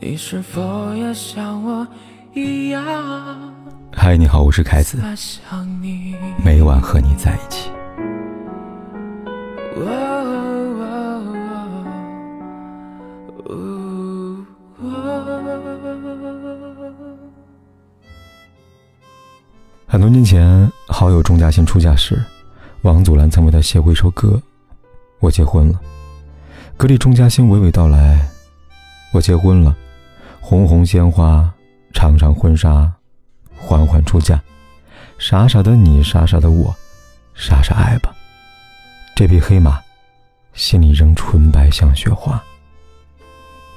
你是否也像我一样？嗨，你好，我是凯子。每晚和你在一起。很多年前，好友钟嘉欣出嫁时，王祖蓝曾为她写过一首歌：“我结婚了。”歌里钟嘉欣娓娓道来：“我结婚了。”红红鲜花，长长婚纱，缓缓出嫁，傻傻的你，傻傻的我，傻傻爱吧。这匹黑马，心里仍纯白像雪花。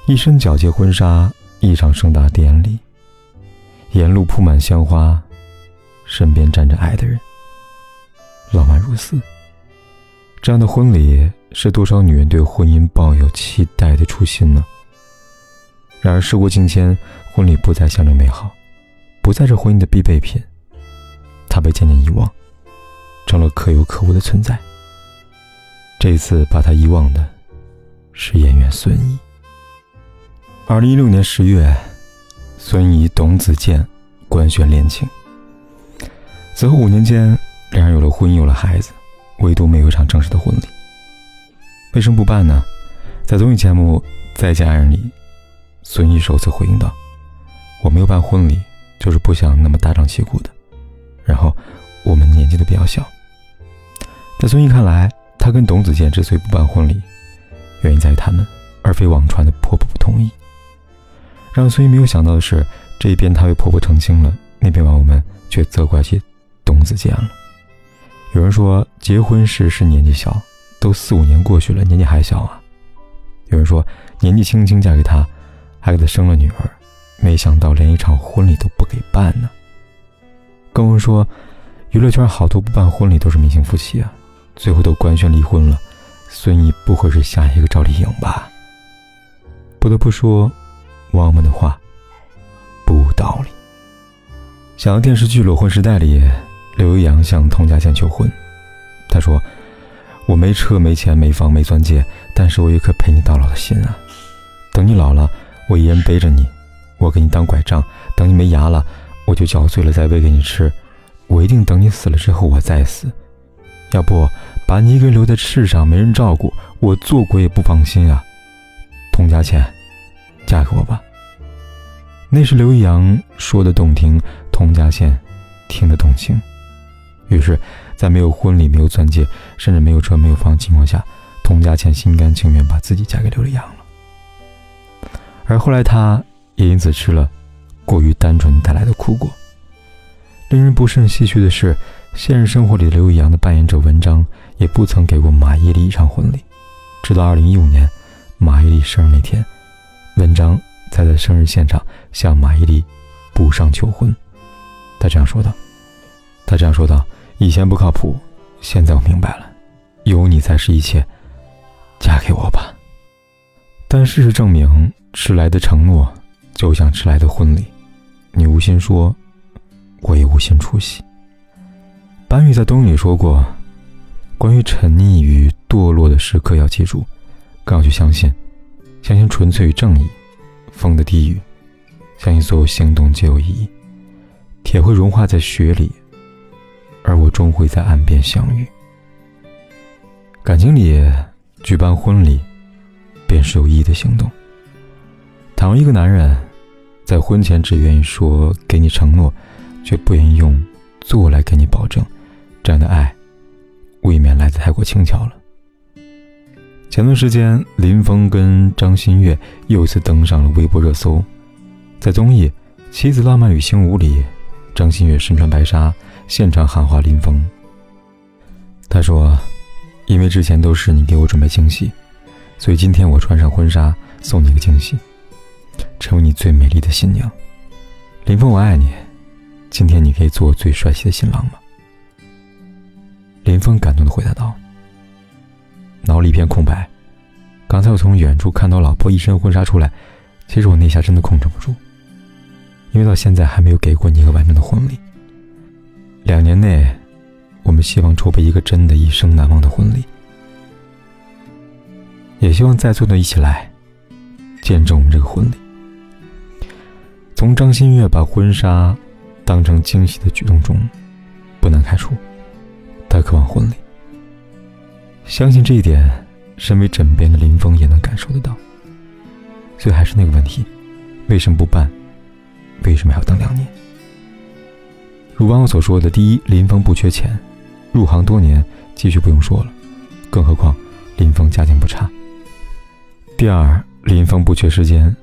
一身皎洁婚纱，一场盛大典礼，沿路铺满鲜花，身边站着爱的人，浪漫如斯。这样的婚礼，是多少女人对婚姻抱有期待的初心呢？然而事过境迁，婚礼不再象征美好，不再是婚姻的必备品，它被渐渐遗忘，成了可有可无的存在。这一次把他遗忘的，是演员孙怡。二零一六年十月，孙怡、董子健官宣恋情。此后五年间，两人有了婚姻，有了孩子，唯独没有一场正式的婚礼。为什么不办呢？在综艺节目《再见爱人》里。孙怡首次回应道：“我没有办婚礼，就是不想那么大张旗鼓的。然后我们年纪都比较小。在孙怡看来，她跟董子健之所以不办婚礼，原因在于他们，而非网传的婆婆不同意。让孙怡没有想到的是，这一边她为婆婆澄清了，那边网友们却责怪起董子健了。有人说，结婚时是年纪小，都四五年过去了，年纪还小啊。有人说，年纪轻轻嫁给他。”还给他生了女儿，没想到连一场婚礼都不给办呢。更有人说，娱乐圈好多不办婚礼都是明星夫妻啊，最后都官宣离婚了。孙怡不会是下一个赵丽颖吧？不得不说，网友们的话不无道理。想到电视剧《裸婚时代》里，刘阳向佟佳倩求婚，他说：“我没车没钱没房没钻戒，但是我有一颗陪你到老的心啊，等你老了。”我一人背着你，我给你当拐杖，等你没牙了，我就嚼碎了再喂给你吃。我一定等你死了之后我再死，要不把你一个人留在世上没人照顾，我做鬼也不放心啊。佟佳倩，嫁给我吧。那是刘洋说的动听，佟佳倩听得动情。于是，在没有婚礼、没有钻戒，甚至没有车、没有房的情况下，佟佳倩心甘情愿把自己嫁给刘力扬了。而后来，他也因此吃了过于单纯带来的苦果。令人不胜唏嘘的是，现实生活里刘易阳的扮演者文章也不曾给过马伊琍一场婚礼。直到2015年马伊琍生日那天，文章才在生日现场向马伊琍补上求婚。他这样说道：“他这样说道，以前不靠谱，现在我明白了，有你才是一切，嫁给我吧。”但事实证明，迟来的承诺就像迟来的婚礼，你无心说，我也无心出席。班宇在冬里说过，关于沉溺与堕落的时刻，要记住，更要去相信，相信纯粹与正义，风的低语，相信所有行动皆有意义。铁会融化在雪里，而我终会在岸边相遇。感情里举办婚礼。便是有意义的行动。倘若一个男人在婚前只愿意说给你承诺，却不愿意用做来给你保证，这样的爱未免来得太过轻巧了。前段时间，林峰跟张馨月又一次登上了微博热搜。在综艺《妻子浪漫旅行五》里，张馨月身穿白纱，现场喊话林峰。他说：“因为之前都是你给我准备惊喜。”所以今天我穿上婚纱，送你个惊喜，成为你最美丽的新娘。林峰，我爱你。今天你可以做我最帅气的新郎吗？林峰感动的回答道。脑里一片空白。刚才我从远处看到老婆一身婚纱出来，其实我那下真的控制不住，因为到现在还没有给过你一个完整的婚礼。两年内，我们希望筹备一个真的一生难忘的婚礼。也希望在座的一起来见证我们这个婚礼，从张馨月把婚纱当成惊喜的举动中，不难看出，她渴望婚礼。相信这一点，身为枕边的林峰也能感受得到。所以还是那个问题，为什么不办？为什么要等两年？如网友所说的，第一，林峰不缺钱，入行多年，积蓄不用说了，更何况林峰家境不差。第二，林峰不缺时间，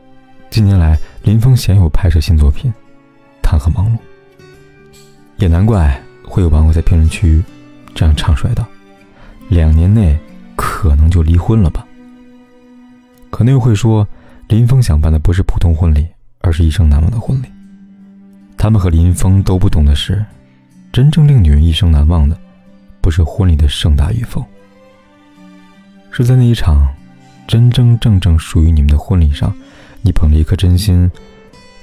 近年来林峰鲜有拍摄新作品，谈何忙碌？也难怪会有网友在评论区这样唱衰道：“两年内可能就离婚了吧？”可能又会说，林峰想办的不是普通婚礼，而是一生难忘的婚礼。他们和林峰都不懂的是，真正令女人一生难忘的，不是婚礼的盛大与否，是在那一场真真正正属于你们的婚礼上，你捧着一颗真心，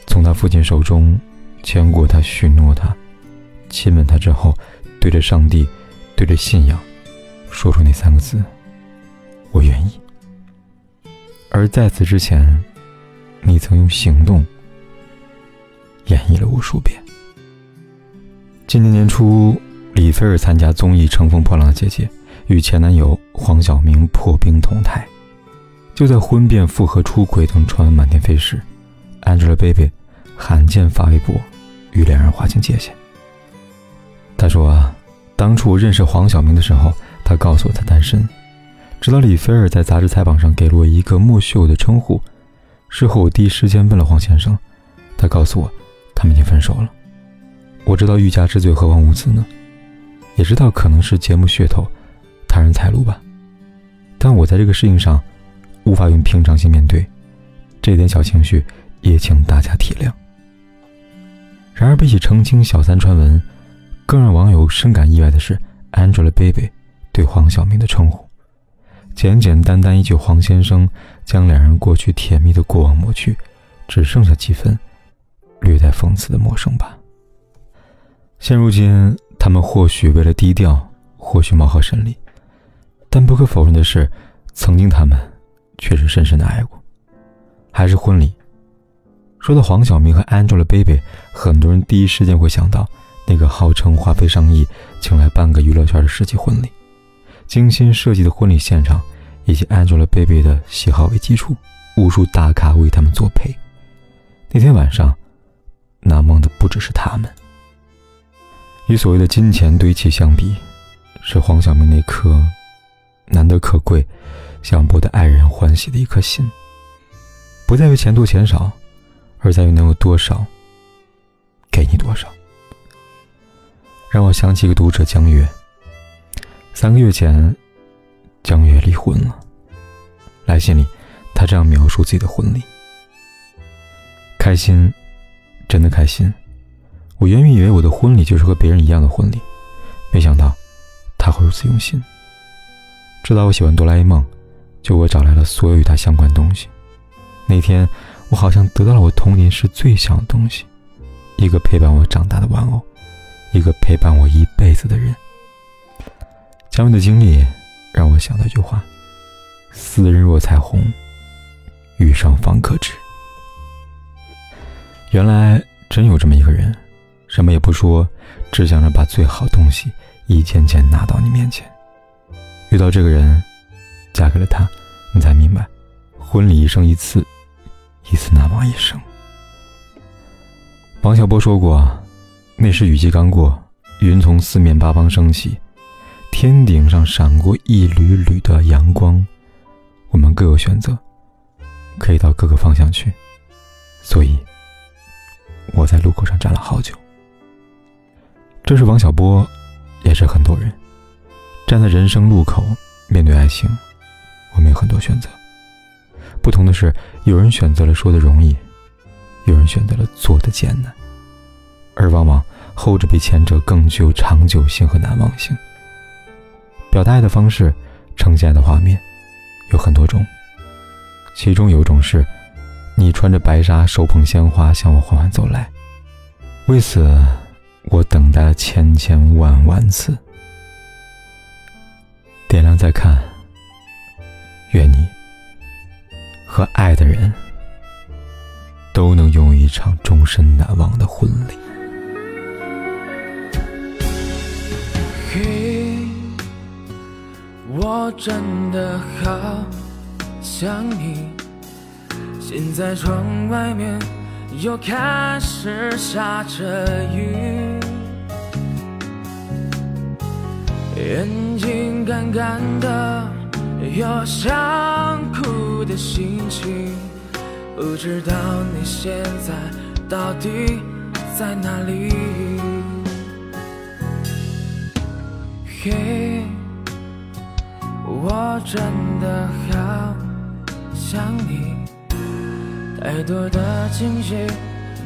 从他父亲手中牵过他，许诺他，亲吻他之后，对着上帝，对着信仰，说出那三个字：“我愿意。”而在此之前，你曾用行动。演绎了无数遍。今年年初，李菲儿参加综艺《乘风破浪的姐姐》，与前男友黄晓明破冰同台。就在婚变、复合、出轨等传闻满天飞时，Angelababy 罕见发微博，与两人划清界限。她说：“啊当初认识黄晓明的时候，他告诉我他单身。直到李菲儿在杂志采访上给了我一个木秀的称呼，事后我第一时间问了黄先生，他告诉我。”他们已经分手了。我知道欲加之罪，何患无辞呢？也知道可能是节目噱头，他人财路吧。但我在这个事情上，无法用平常心面对，这点小情绪也请大家体谅。然而比起澄清小三传闻，更让网友深感意外的是 Angelababy 对黄晓明的称呼，简简单单一句“黄先生”，将两人过去甜蜜的过往抹去，只剩下几分。略带讽刺的陌生吧。现如今，他们或许为了低调，或许貌合神离，但不可否认的是，曾经他们确实深深的爱过。还是婚礼，说到黄晓明和 Angelababy，很多人第一时间会想到那个号称花费上亿，请来半个娱乐圈的世纪婚礼，精心设计的婚礼现场，以及 Angelababy 的喜好为基础，无数大咖为他们作陪。那天晚上。难忘的不只是他们，与所谓的金钱堆砌相比，是黄晓明那颗难得可贵、想博得爱人欢喜的一颗心。不在于钱多钱少，而在于能有多少，给你多少。让我想起一个读者江月。三个月前，江月离婚了。来信里，他这样描述自己的婚礼：开心。真的开心，我原本以为我的婚礼就是和别人一样的婚礼，没想到他会如此用心。知道我喜欢哆啦 A 梦，就我找来了所有与他相关东西。那天，我好像得到了我童年时最想的东西：一个陪伴我长大的玩偶，一个陪伴我一辈子的人。江月的经历让我想到一句话：“斯人若彩虹，遇上方可知。”原来真有这么一个人，什么也不说，只想着把最好东西一件件拿到你面前。遇到这个人，嫁给了他，你才明白，婚礼一生一次，一次难忘一生。王小波说过，那时雨季刚过，云从四面八方升起，天顶上闪过一缕缕的阳光，我们各有选择，可以到各个方向去，所以。我在路口上站了好久。这是王小波，也是很多人站在人生路口面对爱情，我们有很多选择。不同的是，有人选择了说的容易，有人选择了做的艰难，而往往后者比前者更具有长久性和难忘性。表达爱的方式，呈现的画面有很多种，其中有一种是。你穿着白纱，手捧鲜花向我缓缓走来，为此，我等待了千千万万次。点亮再看，愿你和爱的人都能拥有一场终身难忘的婚礼。嘿，我真的好想你。现在窗外面又开始下着雨，眼睛干干的，有想哭的心情。不知道你现在到底在哪里？嘿，我真的好想你。太多的惊喜，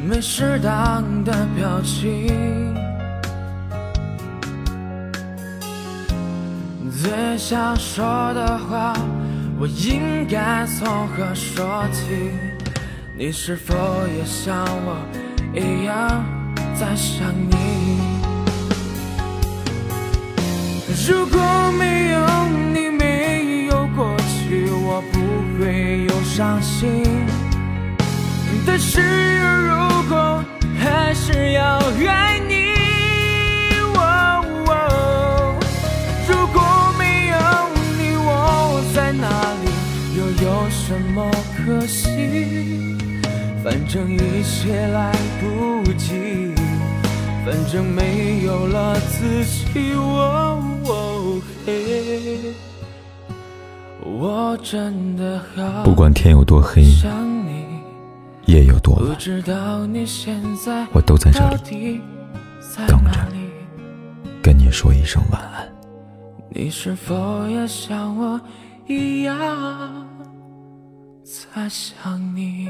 没适当的表情。最想说的话，我应该从何说起？你是否也像我一样在想你？如果没有你，没有过去，我不会有伤心。但是如果还是要爱你，有什么可惜？反正一切来不及，反正没有了自己。我真的好不管天有多黑，夜有多晚，我都在这里等着，跟你说一声晚安。你是否也像我一样？在想你。